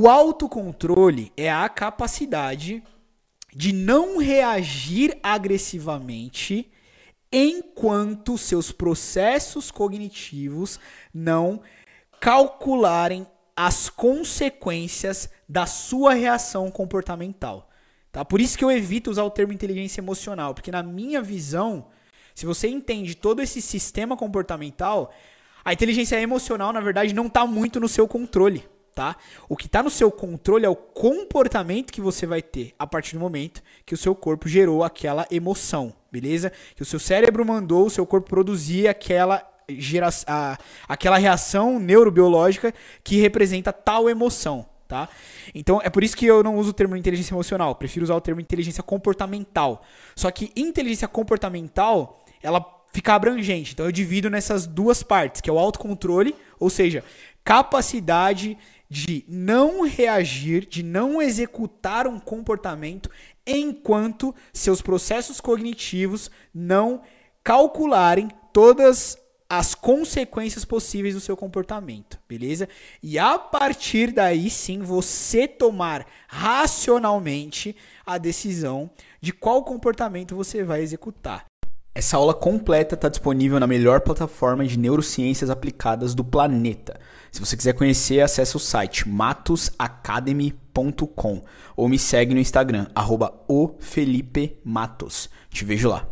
O autocontrole é a capacidade de não reagir agressivamente enquanto seus processos cognitivos não calcularem as consequências da sua reação comportamental. Tá? Por isso que eu evito usar o termo inteligência emocional, porque na minha visão, se você entende todo esse sistema comportamental, a inteligência emocional, na verdade, não está muito no seu controle tá? O que está no seu controle é o comportamento que você vai ter a partir do momento que o seu corpo gerou aquela emoção, beleza? Que o seu cérebro mandou o seu corpo produzir aquela gera, a, aquela reação neurobiológica que representa tal emoção, tá? Então é por isso que eu não uso o termo inteligência emocional, prefiro usar o termo inteligência comportamental. Só que inteligência comportamental, ela fica abrangente. Então eu divido nessas duas partes, que é o autocontrole, ou seja, capacidade de não reagir, de não executar um comportamento enquanto seus processos cognitivos não calcularem todas as consequências possíveis do seu comportamento, beleza? E a partir daí sim você tomar racionalmente a decisão de qual comportamento você vai executar. Essa aula completa está disponível na melhor plataforma de neurociências aplicadas do planeta. Se você quiser conhecer, acesse o site matosacademy.com ou me segue no Instagram, arroba Te vejo lá.